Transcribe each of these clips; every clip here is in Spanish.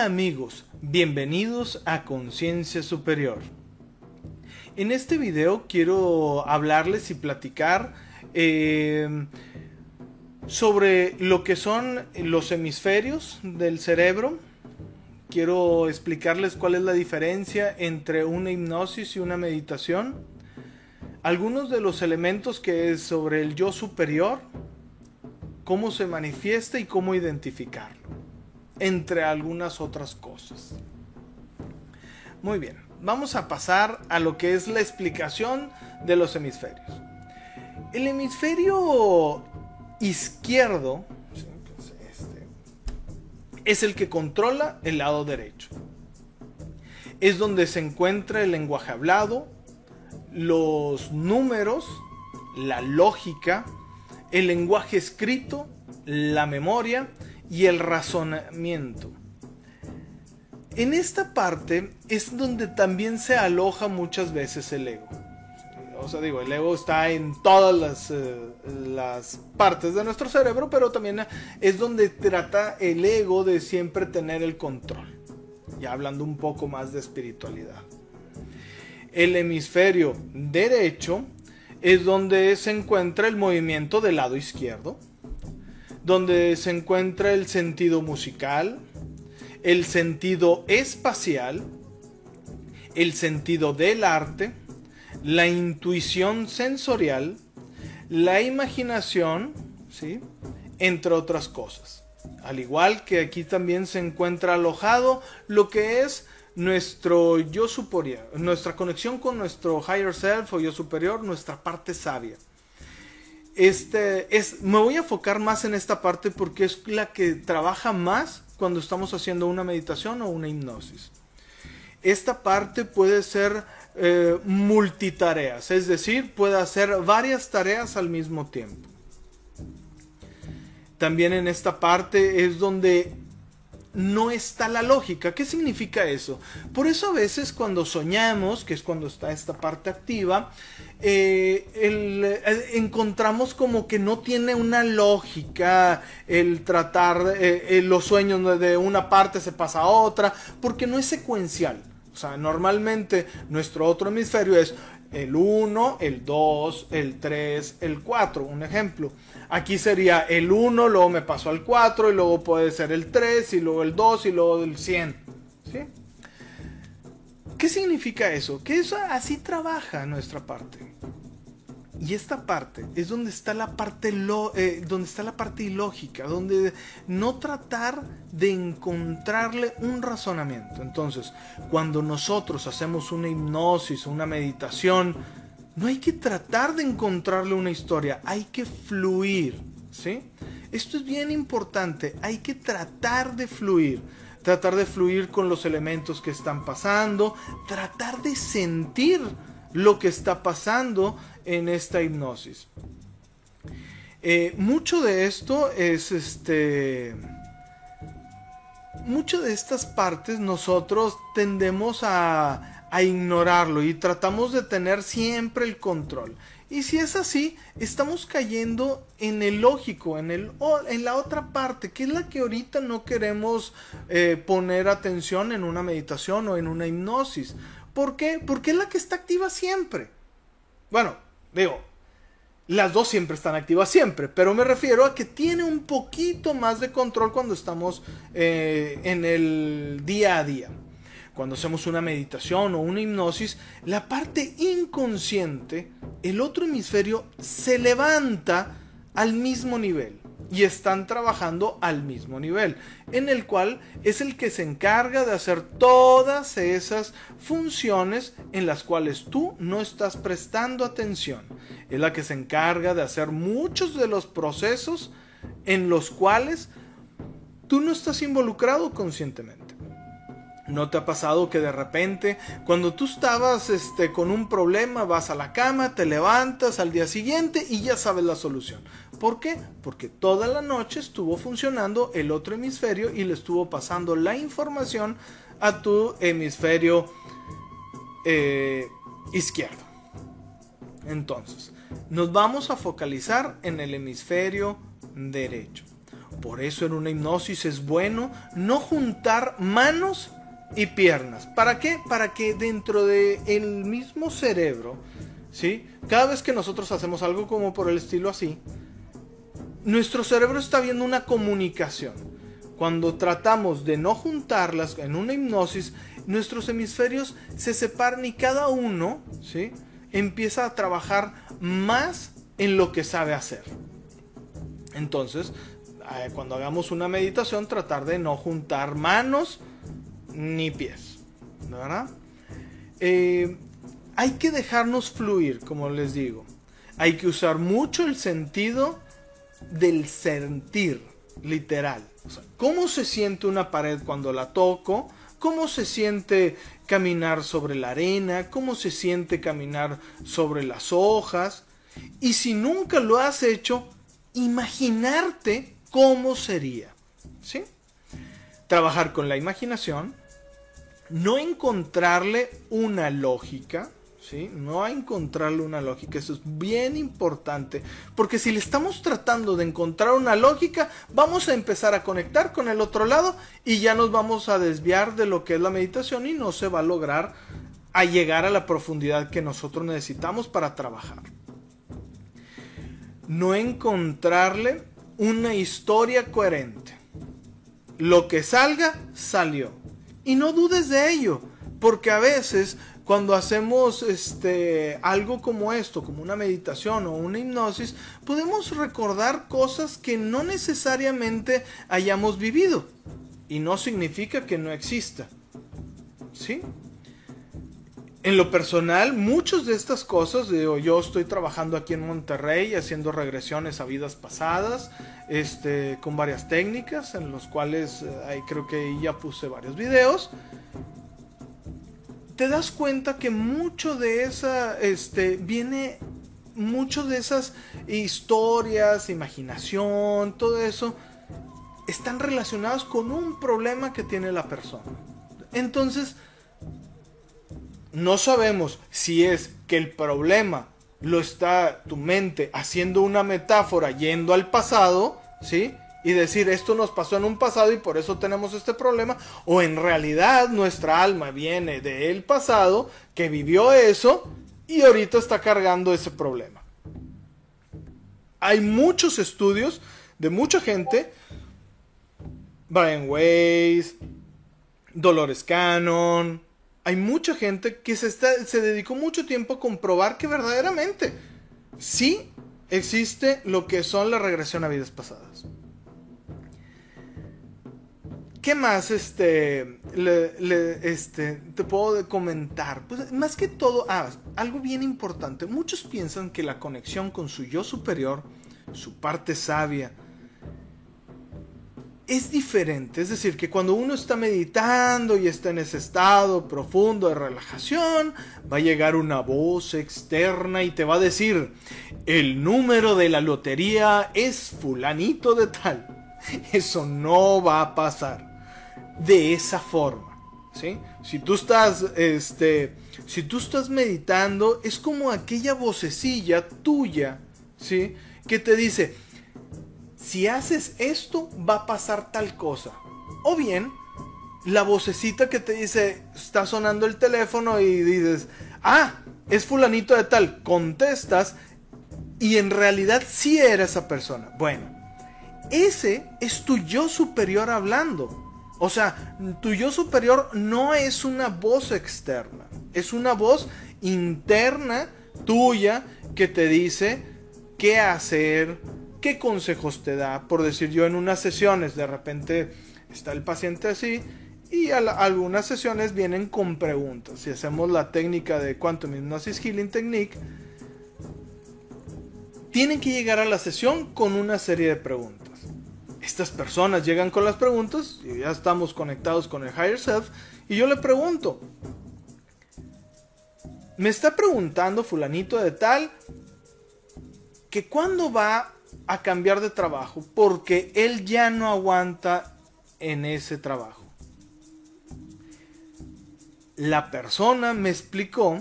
Amigos, bienvenidos a Conciencia Superior. En este video quiero hablarles y platicar eh, sobre lo que son los hemisferios del cerebro. Quiero explicarles cuál es la diferencia entre una hipnosis y una meditación. Algunos de los elementos que es sobre el yo superior, cómo se manifiesta y cómo identificarlo, entre algunas otras cosas. Muy bien, vamos a pasar a lo que es la explicación de los hemisferios. El hemisferio izquierdo este, es el que controla el lado derecho. Es donde se encuentra el lenguaje hablado, los números, la lógica, el lenguaje escrito, la memoria y el razonamiento. En esta parte es donde también se aloja muchas veces el ego. O sea, digo, el ego está en todas las, eh, partes de nuestro cerebro, pero también es donde trata el ego de siempre tener el control. Ya hablando un poco más de espiritualidad. El hemisferio derecho es donde se encuentra el movimiento del lado izquierdo, donde se encuentra el sentido musical, el sentido espacial, el sentido del arte, la intuición sensorial, la imaginación, ¿sí? entre otras cosas. Al igual que aquí también se encuentra alojado lo que es nuestro yo superior, nuestra conexión con nuestro higher self o yo superior, nuestra parte sabia. Este es, me voy a enfocar más en esta parte porque es la que trabaja más cuando estamos haciendo una meditación o una hipnosis. Esta parte puede ser eh, multitareas, es decir, puede hacer varias tareas al mismo tiempo. También en esta parte es donde no está la lógica. ¿Qué significa eso? Por eso a veces cuando soñamos, que es cuando está esta parte activa, eh, eh, encontramos como que no tiene una lógica el tratar los sueños de una parte se pasa a otra, porque no es secuencial. O sea, normalmente nuestro otro hemisferio es el 1, el 2, el 3, el 4. Un ejemplo. Aquí sería el 1, luego me paso al 4 y luego puede ser el 3 y luego el 2 y luego el 100. ¿Sí? ¿Qué significa eso? Que eso así trabaja nuestra parte. Y esta parte es donde está la parte, eh, donde está la parte ilógica, donde no tratar de encontrarle un razonamiento. Entonces, cuando nosotros hacemos una hipnosis o una meditación, no hay que tratar de encontrarle una historia, hay que fluir, ¿sí? Esto es bien importante, hay que tratar de fluir tratar de fluir con los elementos que están pasando, tratar de sentir lo que está pasando en esta hipnosis. Eh, mucho de esto es este. Mucho de estas partes nosotros tendemos a, a ignorarlo y tratamos de tener siempre el control. Y si es así, estamos cayendo en el lógico, en, el, en la otra parte, que es la que ahorita no queremos eh, poner atención en una meditación o en una hipnosis. ¿Por qué? Porque es la que está activa siempre. Bueno, digo, las dos siempre están activas siempre, pero me refiero a que tiene un poquito más de control cuando estamos eh, en el día a día. Cuando hacemos una meditación o una hipnosis, la parte inconsciente, el otro hemisferio, se levanta al mismo nivel y están trabajando al mismo nivel, en el cual es el que se encarga de hacer todas esas funciones en las cuales tú no estás prestando atención. Es la que se encarga de hacer muchos de los procesos en los cuales tú no estás involucrado conscientemente. ¿No te ha pasado que de repente, cuando tú estabas este, con un problema, vas a la cama, te levantas al día siguiente y ya sabes la solución? ¿Por qué? Porque toda la noche estuvo funcionando el otro hemisferio y le estuvo pasando la información a tu hemisferio eh, izquierdo. Entonces, nos vamos a focalizar en el hemisferio derecho. Por eso en una hipnosis es bueno no juntar manos y piernas. ¿Para qué? Para que dentro del el mismo cerebro, ¿sí? Cada vez que nosotros hacemos algo como por el estilo así, nuestro cerebro está viendo una comunicación. Cuando tratamos de no juntarlas en una hipnosis, nuestros hemisferios se separan y cada uno, ¿sí? Empieza a trabajar más en lo que sabe hacer. Entonces, eh, cuando hagamos una meditación, tratar de no juntar manos ni pies. ¿Verdad? Eh, hay que dejarnos fluir, como les digo. Hay que usar mucho el sentido del sentir, literal. ¿Cómo se siente una pared cuando la toco? ¿Cómo se siente caminar sobre la arena? ¿Cómo se siente caminar sobre las hojas? Y si nunca lo has hecho, imaginarte cómo sería. ¿Sí? Trabajar con la imaginación, no encontrarle una lógica, ¿sí? No encontrarle una lógica, eso es bien importante, porque si le estamos tratando de encontrar una lógica, vamos a empezar a conectar con el otro lado y ya nos vamos a desviar de lo que es la meditación y no se va a lograr a llegar a la profundidad que nosotros necesitamos para trabajar. No encontrarle una historia coherente. Lo que salga, salió. Y no dudes de ello, porque a veces cuando hacemos este algo como esto, como una meditación o una hipnosis, podemos recordar cosas que no necesariamente hayamos vivido y no significa que no exista. ¿Sí? En lo personal, muchas de estas cosas, yo estoy trabajando aquí en Monterrey haciendo regresiones a vidas pasadas, este, con varias técnicas, en los cuales eh, ahí creo que ya puse varios videos. Te das cuenta que mucho de esa, este, viene, mucho de esas historias, imaginación, todo eso, están relacionados con un problema que tiene la persona. Entonces, no sabemos si es que el problema lo está tu mente haciendo una metáfora yendo al pasado, ¿sí? Y decir esto nos pasó en un pasado y por eso tenemos este problema, o en realidad nuestra alma viene del pasado que vivió eso y ahorita está cargando ese problema. Hay muchos estudios de mucha gente, Brian Weiss, Dolores Cannon, hay mucha gente que se, se dedicó mucho tiempo a comprobar que verdaderamente sí existe lo que son la regresión a vidas pasadas. ¿Qué más este, este, te puedo comentar? Pues más que todo, ah, algo bien importante. Muchos piensan que la conexión con su yo superior, su parte sabia, es diferente. Es decir, que cuando uno está meditando y está en ese estado profundo de relajación, va a llegar una voz externa y te va a decir, el número de la lotería es fulanito de tal. Eso no va a pasar de esa forma. ¿sí? Si tú estás, este, si tú estás meditando, es como aquella vocecilla tuya, ¿sí? Que te dice, si haces esto va a pasar tal cosa. O bien, la vocecita que te dice, está sonando el teléfono y dices, ah, es fulanito de tal, contestas y en realidad sí era esa persona. Bueno, ese es tu yo superior hablando. O sea, tu yo superior no es una voz externa, es una voz interna tuya que te dice qué hacer, qué consejos te da. Por decir yo en unas sesiones, de repente está el paciente así y algunas sesiones vienen con preguntas. Si hacemos la técnica de Quantum Hypnosis Healing Technique, tienen que llegar a la sesión con una serie de preguntas. Estas personas llegan con las preguntas y ya estamos conectados con el Higher Self y yo le pregunto, me está preguntando fulanito de tal que cuándo va a cambiar de trabajo porque él ya no aguanta en ese trabajo. La persona me explicó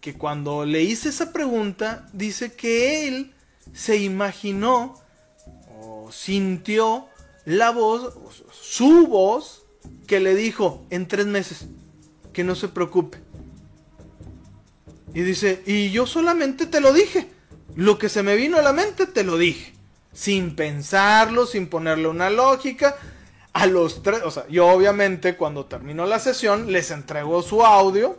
que cuando le hice esa pregunta, dice que él se imaginó o sintió la voz, su voz, que le dijo en tres meses que no se preocupe. Y dice, y yo solamente te lo dije. Lo que se me vino a la mente te lo dije. Sin pensarlo, sin ponerle una lógica. A los tres, o sea, yo obviamente cuando terminó la sesión les entregó su audio.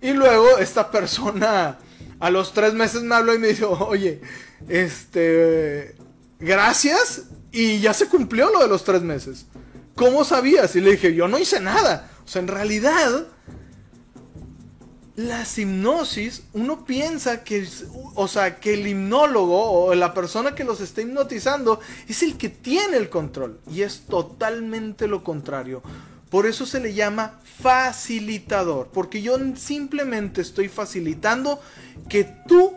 Y luego esta persona a los tres meses me habló y me dijo, oye, este, gracias. Y ya se cumplió lo de los tres meses. ¿Cómo sabías? Y le dije, yo no hice nada. O sea, en realidad, las hipnosis, uno piensa que, o sea, que el hipnólogo o la persona que los está hipnotizando es el que tiene el control. Y es totalmente lo contrario. Por eso se le llama facilitador. Porque yo simplemente estoy facilitando que tú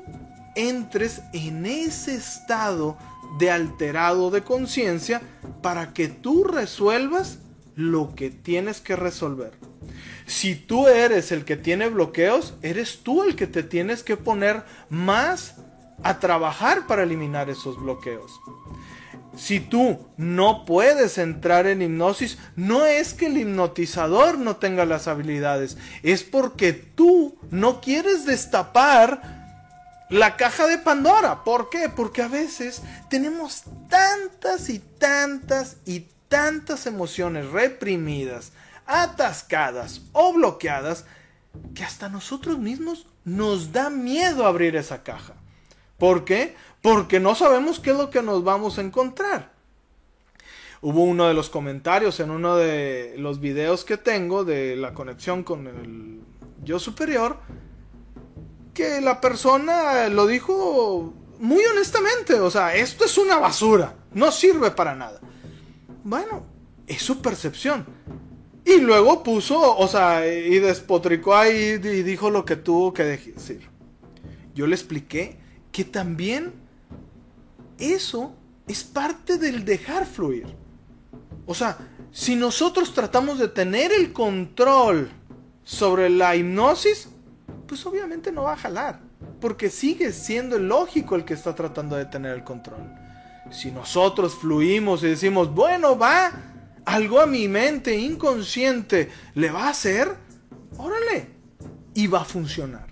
entres en ese estado de alterado de conciencia para que tú resuelvas lo que tienes que resolver. Si tú eres el que tiene bloqueos, eres tú el que te tienes que poner más a trabajar para eliminar esos bloqueos. Si tú no puedes entrar en hipnosis, no es que el hipnotizador no tenga las habilidades, es porque tú no quieres destapar la caja de Pandora. ¿Por qué? Porque a veces tenemos tantas y tantas y tantas emociones reprimidas, atascadas o bloqueadas que hasta nosotros mismos nos da miedo abrir esa caja. ¿Por qué? Porque no sabemos qué es lo que nos vamos a encontrar. Hubo uno de los comentarios en uno de los videos que tengo de la conexión con el yo superior que la persona lo dijo muy honestamente, o sea, esto es una basura, no sirve para nada. Bueno, es su percepción. Y luego puso, o sea, y despotricó ahí y dijo lo que tuvo que decir. Yo le expliqué que también eso es parte del dejar fluir. O sea, si nosotros tratamos de tener el control sobre la hipnosis, pues obviamente no va a jalar. Porque sigue siendo lógico el que está tratando de tener el control. Si nosotros fluimos y decimos, bueno, va, algo a mi mente inconsciente le va a hacer, órale, y va a funcionar.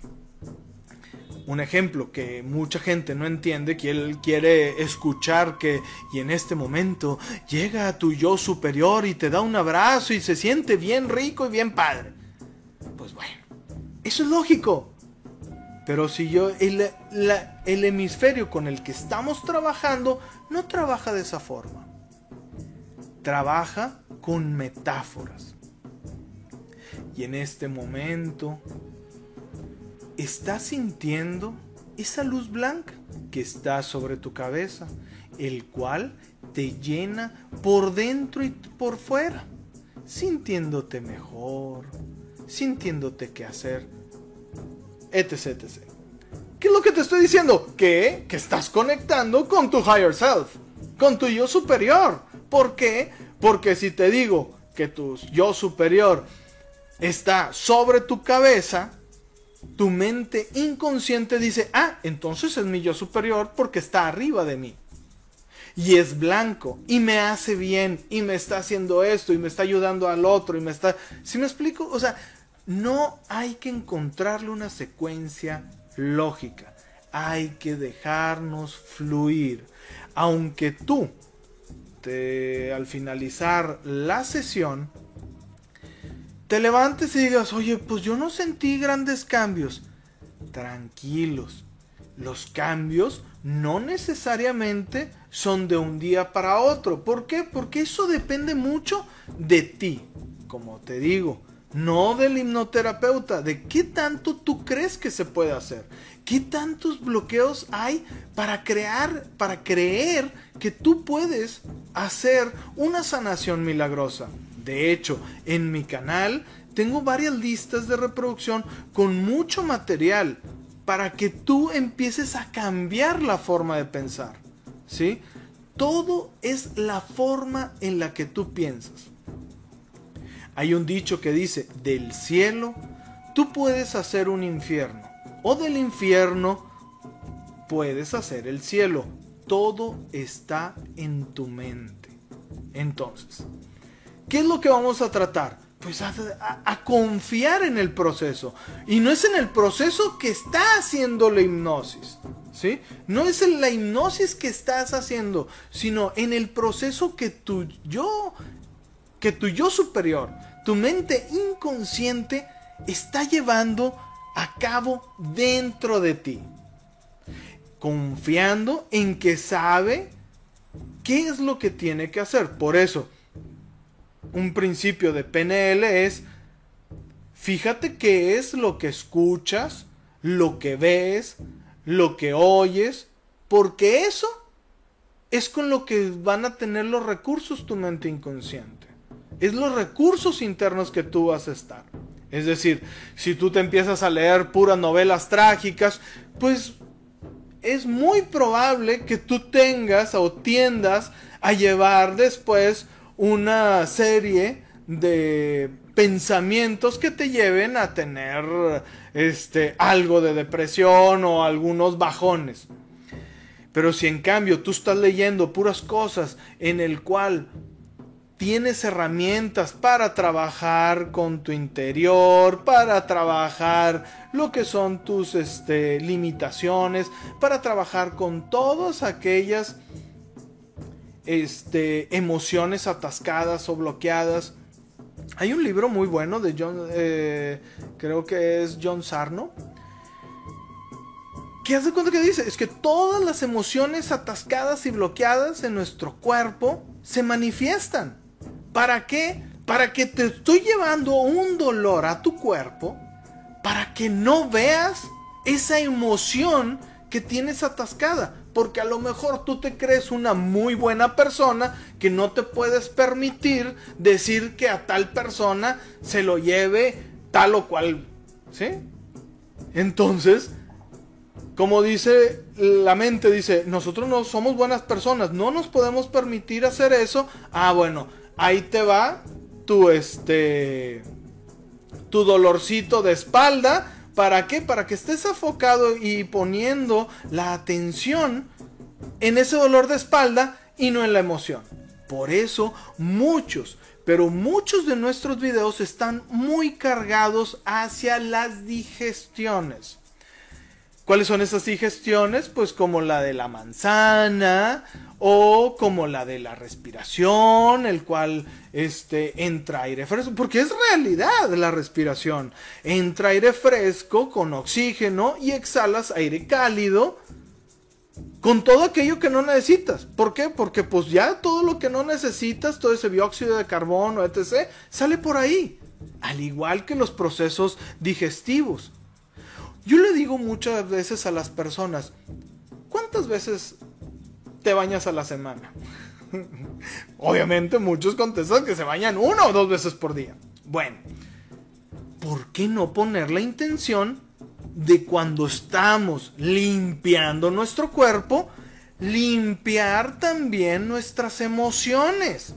Un ejemplo que mucha gente no entiende, que él quiere escuchar que, y en este momento llega a tu yo superior y te da un abrazo y se siente bien rico y bien padre. Pues bueno, eso es lógico. Pero si yo, el, el hemisferio con el que estamos trabajando no trabaja de esa forma trabaja con metáforas. Y en este momento estás sintiendo esa luz blanca que está sobre tu cabeza, el cual te llena por dentro y por fuera, sintiéndote mejor, sintiéndote qué hacer, etc. ¿Qué es lo que te estoy diciendo? Que, que estás conectando con tu higher self, con tu yo superior. ¿Por qué? Porque si te digo que tu yo superior está sobre tu cabeza, tu mente inconsciente dice, ah, entonces es mi yo superior porque está arriba de mí. Y es blanco, y me hace bien, y me está haciendo esto, y me está ayudando al otro, y me está... ¿Sí me explico? O sea, no hay que encontrarle una secuencia lógica. Hay que dejarnos fluir. Aunque tú al finalizar la sesión, te levantes y digas, oye, pues yo no sentí grandes cambios. Tranquilos, los cambios no necesariamente son de un día para otro. ¿Por qué? Porque eso depende mucho de ti. Como te digo, no del hipnoterapeuta, de qué tanto tú crees que se puede hacer. ¿Qué tantos bloqueos hay para crear, para creer que tú puedes hacer una sanación milagrosa? De hecho, en mi canal tengo varias listas de reproducción con mucho material para que tú empieces a cambiar la forma de pensar. ¿Sí? Todo es la forma en la que tú piensas. Hay un dicho que dice, del cielo tú puedes hacer un infierno o del infierno, puedes hacer el cielo. Todo está en tu mente. Entonces, ¿qué es lo que vamos a tratar? Pues a, confiar en el proceso. Y no es en el proceso que está haciendo la hipnosis. ¿Sí? No es en la hipnosis que estás haciendo, sino en el proceso que tu yo, que tu yo superior, tu mente inconsciente está llevando a cabo dentro de ti. Confiando en que sabe qué es lo que tiene que hacer. Por eso, un principio de PNL es, fíjate qué es lo que escuchas, lo que ves, lo que oyes, porque eso es con lo que van a tener los recursos tu mente inconsciente. Es los recursos internos que tú vas a estar. Es decir, si tú te empiezas a leer puras novelas trágicas, pues es muy probable que tú tengas o tiendas a llevar después una serie de pensamientos que te lleven a tener este algo de depresión o algunos bajones. Pero si en cambio tú estás leyendo puras cosas en el cual tienes herramientas para trabajar con tu interior, para trabajar lo que son tus este, limitaciones, para trabajar con todas aquellas este, emociones atascadas o bloqueadas. Hay un libro muy bueno de John, eh, creo que es John Sarno, que hace cuenta que dice, es que todas las emociones atascadas y bloqueadas en nuestro cuerpo se manifiestan. ¿Para qué? Para que te estoy llevando un dolor a tu cuerpo, para que no veas esa emoción que tienes atascada porque a lo mejor tú te crees una muy buena persona que no te puedes permitir decir que a tal persona se lo lleve tal o cual, ¿sí? Entonces, como dice la mente, dice, nosotros no somos buenas personas, no nos podemos permitir hacer eso. Ah, bueno, ahí te va tu este tu dolorcito de espalda ¿Para qué? Para que estés afocado y poniendo la atención en ese dolor de espalda y no en la emoción. Por eso muchos, pero muchos de nuestros videos están muy cargados hacia las digestiones. ¿Cuáles son esas digestiones? Pues como la de la manzana o como la de la respiración, el cual este, entra aire fresco, porque es realidad la respiración. Entra aire fresco con oxígeno y exhalas aire cálido con todo aquello que no necesitas. ¿Por qué? Porque pues ya todo lo que no necesitas, todo ese dióxido de carbono, etc., sale por ahí. Al igual que los procesos digestivos. Yo le digo muchas veces a las personas, ¿cuántas veces te bañas a la semana? Obviamente muchos contestan que se bañan una o dos veces por día. Bueno, ¿por qué no poner la intención de cuando estamos limpiando nuestro cuerpo, limpiar también nuestras emociones?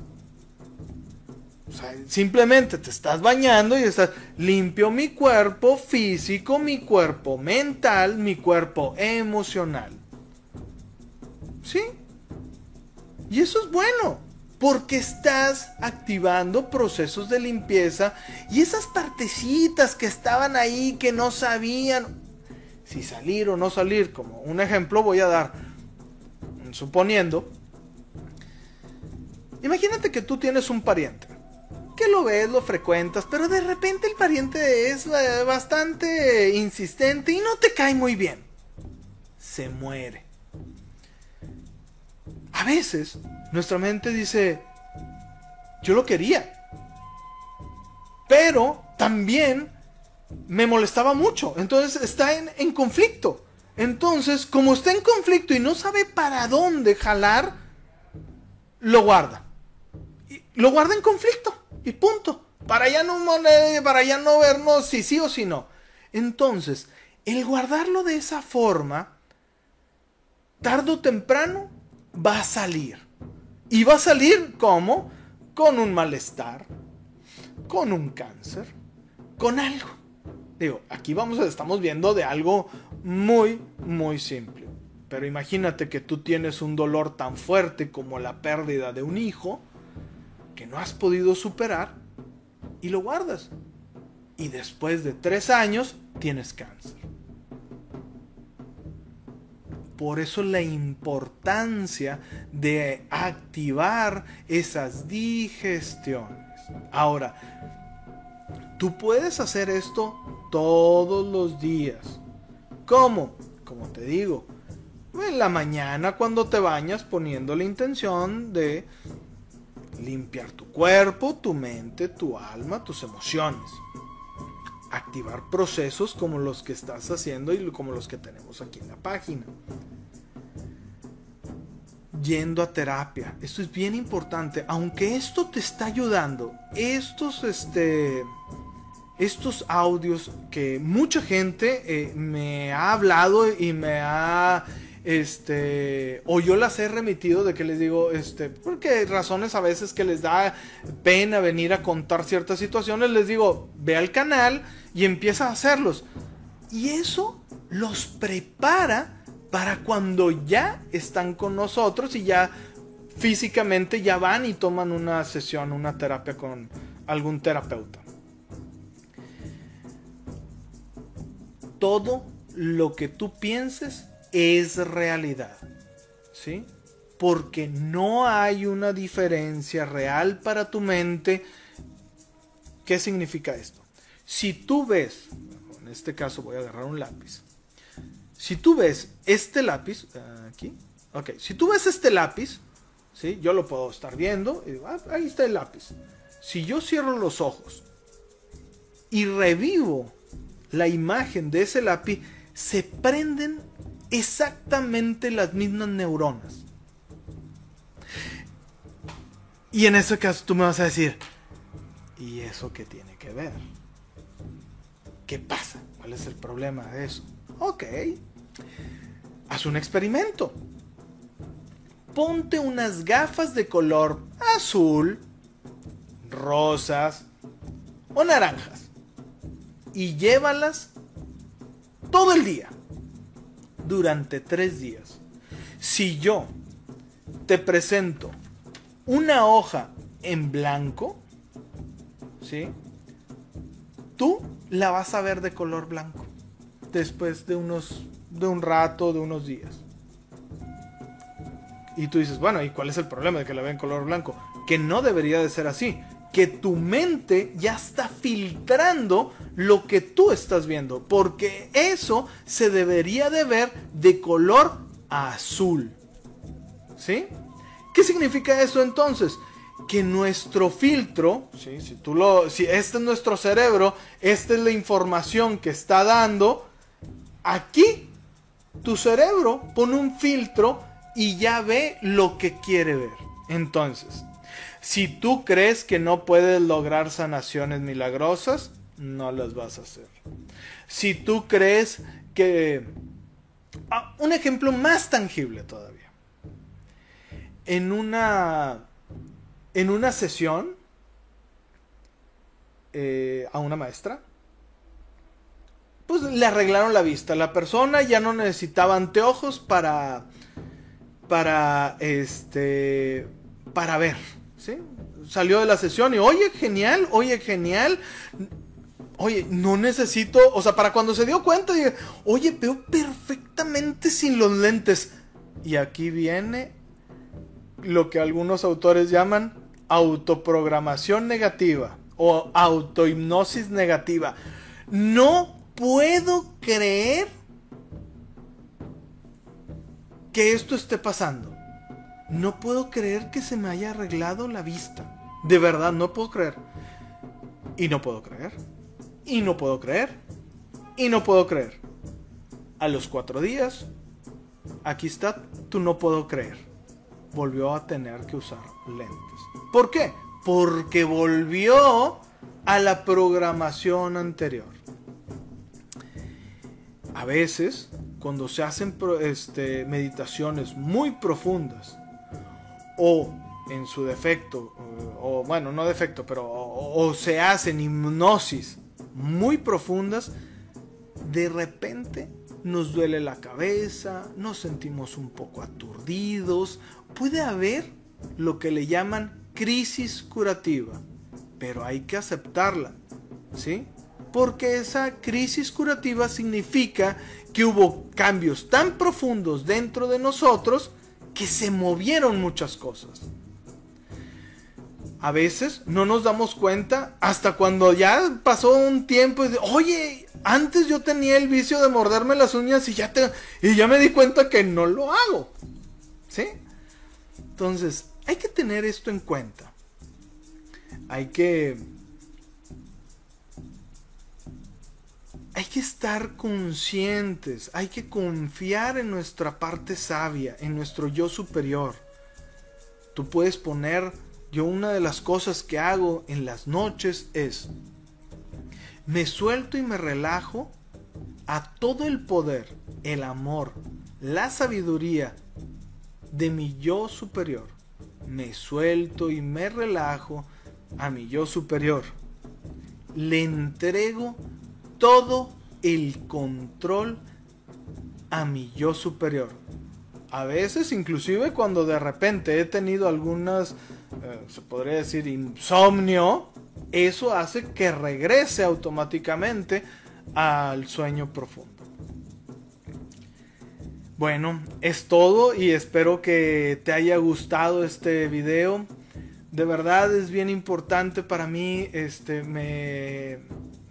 Simplemente te estás bañando y estás limpio mi cuerpo físico, mi cuerpo mental, mi cuerpo emocional. ¿Sí? Y eso es bueno, porque estás activando procesos de limpieza y esas partecitas que estaban ahí que no sabían si salir o no salir, como un ejemplo voy a dar, suponiendo, imagínate que tú tienes un pariente lo ves, lo frecuentas, pero de repente el pariente es eh, bastante insistente y no te cae muy bien. Se muere. A veces nuestra mente dice, yo lo quería, pero también me molestaba mucho, entonces está en, en conflicto. Entonces, como está en conflicto y no sabe para dónde jalar, lo guarda. Lo guarda en conflicto. Y punto. Para ya no, para ya no vernos si sí o si no. Entonces, el guardarlo de esa forma, tarde o temprano, va a salir. Y va a salir como? Con un malestar, con un cáncer, con algo. Digo, aquí vamos, estamos viendo de algo muy, muy simple. Pero imagínate que tú tienes un dolor tan fuerte como la pérdida de un hijo que no has podido superar y lo guardas. Y después de tres años tienes cáncer. Por eso la importancia de activar esas digestiones. Ahora, tú puedes hacer esto todos los días. ¿Cómo? Como te digo, en la mañana cuando te bañas poniendo la intención de limpiar tu cuerpo, tu mente, tu alma, tus emociones. Activar procesos como los que estás haciendo y como los que tenemos aquí en la página. Yendo a terapia. Esto es bien importante. Aunque esto te está ayudando, estos, este, estos audios que mucha gente eh, me ha hablado y me ha este o yo las he remitido de que les digo este porque hay razones a veces que les da pena venir a contar ciertas situaciones les digo ve al canal y empieza a hacerlos. Y eso los prepara para cuando ya están con nosotros y ya físicamente ya van y toman una sesión una terapia con algún terapeuta. Todo lo que tú pienses es realidad. ¿Sí? Porque no hay una diferencia real para tu mente. ¿Qué significa esto? Si tú ves, en este caso voy a agarrar un lápiz. Si tú ves este lápiz, aquí, ok, si tú ves este lápiz, ¿sí? yo lo puedo estar viendo y digo, ah, ahí está el lápiz. Si yo cierro los ojos y revivo la imagen de ese lápiz, se prenden exactamente las mismas neuronas. Y en ese caso tú me vas a decir, ¿y eso qué tiene que ver? ¿Qué pasa? ¿Cuál es el problema de eso? Ok, haz un experimento. Ponte unas gafas de color azul, rosas o naranjas y llévalas todo el día durante tres días. Si yo te presento una hoja en blanco, ¿sí? Tú la vas a ver de color blanco después de unos de un rato, de unos días. Y tú dices, bueno, ¿y cuál es el problema de que la vea en color blanco? Que no debería de ser así que tu mente ya está filtrando lo que tú estás viendo, porque eso se debería de ver de color azul. ¿Sí? ¿Qué significa eso entonces? Que nuestro filtro, ¿sí? si, tú lo, si este es nuestro cerebro, esta es la información que está dando, aquí tu cerebro pone un filtro y ya ve lo que quiere ver. Entonces, si tú crees que no puedes lograr sanaciones milagrosas, no las vas a hacer. Si tú crees que... Ah, un ejemplo más tangible todavía. En una... En una sesión eh, a una maestra, pues le arreglaron la vista. La persona ya no necesitaba anteojos para... Para... Este... Para ver Salió de la sesión y, oye, genial, oye, genial. Oye, no necesito, o sea, para cuando se dio cuenta, dije, oye, veo perfectamente sin los lentes. Y aquí viene lo que algunos autores llaman autoprogramación negativa o autohipnosis negativa. No puedo creer que esto esté pasando. No puedo creer que se me haya arreglado la vista. De verdad, no puedo creer. Y no puedo creer. Y no puedo creer. Y no puedo creer. A los cuatro días, aquí está, tú no puedo creer. Volvió a tener que usar lentes. ¿Por qué? Porque volvió a la programación anterior. A veces, cuando se hacen este, meditaciones muy profundas, o en su defecto, o, bueno, no defecto, pero o, se hacen hipnosis muy profundas, de repente nos duele la cabeza, nos sentimos un poco aturdidos, puede haber lo que le llaman crisis curativa, pero hay que aceptarla, ¿sí? Porque esa crisis curativa significa que hubo cambios tan profundos dentro de nosotros que se movieron muchas cosas. A veces no nos damos cuenta hasta cuando ya pasó un tiempo y de, oye, antes yo tenía el vicio de morderme las uñas y ya, te, y ya me di cuenta que no lo hago. ¿Sí? Entonces, hay que tener esto en cuenta. Hay que hay que estar conscientes, hay que confiar en nuestra parte sabia, en nuestro yo superior. Tú puedes poner, yo una de las cosas que hago en las noches es, me suelto y me relajo a todo el poder, el amor, la sabiduría de mi yo superior. Me suelto y me relajo a mi yo superior. Le entrego todo el control a mi yo superior. A veces, inclusive cuando de repente he tenido algunas, eh, se podría decir, insomnio, eso hace que regrese automáticamente al sueño profundo. Bueno, es todo y espero que te haya gustado este video. De verdad es bien importante para mí, este, me,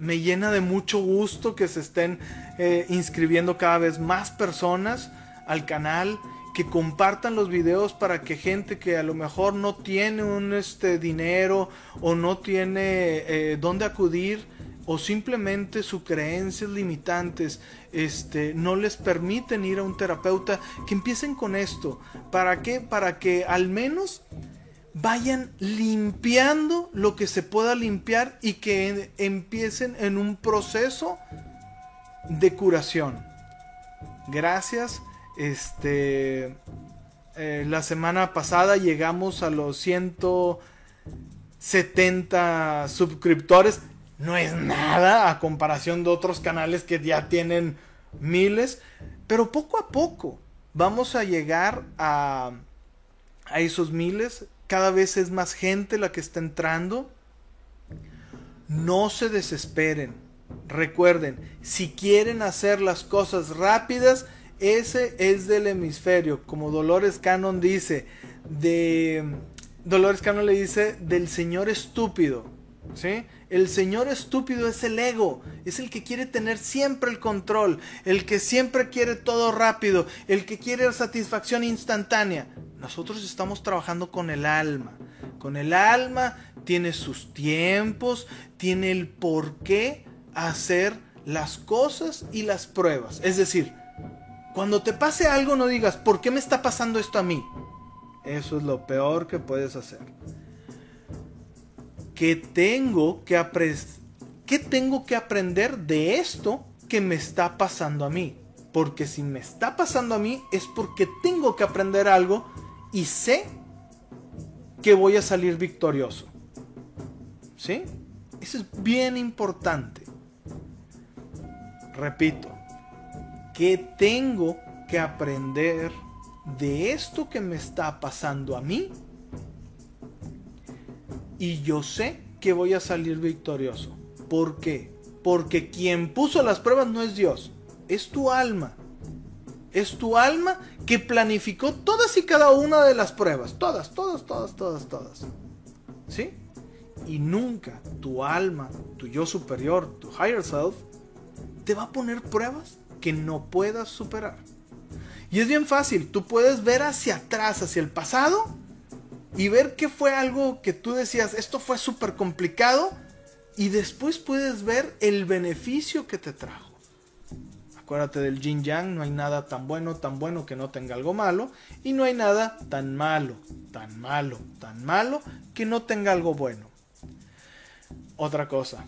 me llena de mucho gusto que se estén eh, inscribiendo cada vez más personas al canal, que compartan los videos para que gente que a lo mejor no tiene un este, dinero o no tiene eh, dónde acudir o simplemente sus creencias limitantes este, no les permiten ir a un terapeuta, que empiecen con esto. ¿Para qué? Para que al menos vayan limpiando lo que se pueda limpiar y que empiecen en un proceso de curación. Gracias. Este eh, la semana pasada llegamos a los 170 suscriptores. No es nada a comparación de otros canales que ya tienen miles. Pero poco a poco vamos a llegar a, a esos miles cada vez es más gente la que está entrando. No se desesperen. Recuerden, si quieren hacer las cosas rápidas, ese es del hemisferio, como Dolores Cannon dice, de Dolores Cannon le dice del señor estúpido, ¿sí? El señor estúpido es el ego, es el que quiere tener siempre el control, el que siempre quiere todo rápido, el que quiere satisfacción instantánea. Nosotros estamos trabajando con el alma. Con el alma tiene sus tiempos, tiene el por qué hacer las cosas y las pruebas. Es decir, cuando te pase algo no digas, ¿por qué me está pasando esto a mí? Eso es lo peor que puedes hacer ¿qué tengo que, ¿qué tengo que aprender de esto que me está pasando a mí? Porque si me está pasando a mí es porque tengo que aprender algo y sé que voy a salir victorioso. ¿Sí? Eso es bien importante. Repito, ¿qué tengo que aprender de esto que me está pasando a mí y yo sé que voy a salir victorioso. ¿Por qué? Porque quien puso las pruebas no es Dios, es tu alma. Es tu alma que planificó todas y cada una de las pruebas. Todas, todas, todas, todas, todas. ¿Sí? Y nunca tu alma, tu yo superior, tu higher self, te va a poner pruebas que no puedas superar. Y es bien fácil, tú puedes ver hacia atrás, hacia el pasado, y ver que fue algo que tú decías, esto fue súper complicado y después puedes ver el beneficio que te trajo. Acuérdate del yin yang, no hay nada tan bueno, tan bueno que no tenga algo malo y no hay nada tan malo, tan malo, tan malo que no tenga algo bueno. Otra cosa,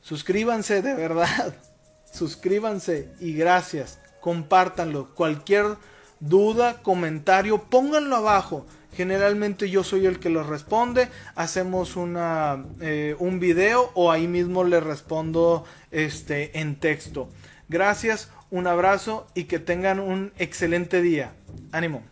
suscríbanse de verdad, suscríbanse y gracias, compártanlo, cualquier duda, comentario, pónganlo abajo Generalmente yo soy el que los responde, hacemos una, eh, un video o ahí mismo le respondo este, en texto. Gracias, un abrazo y que tengan un excelente día. Ánimo.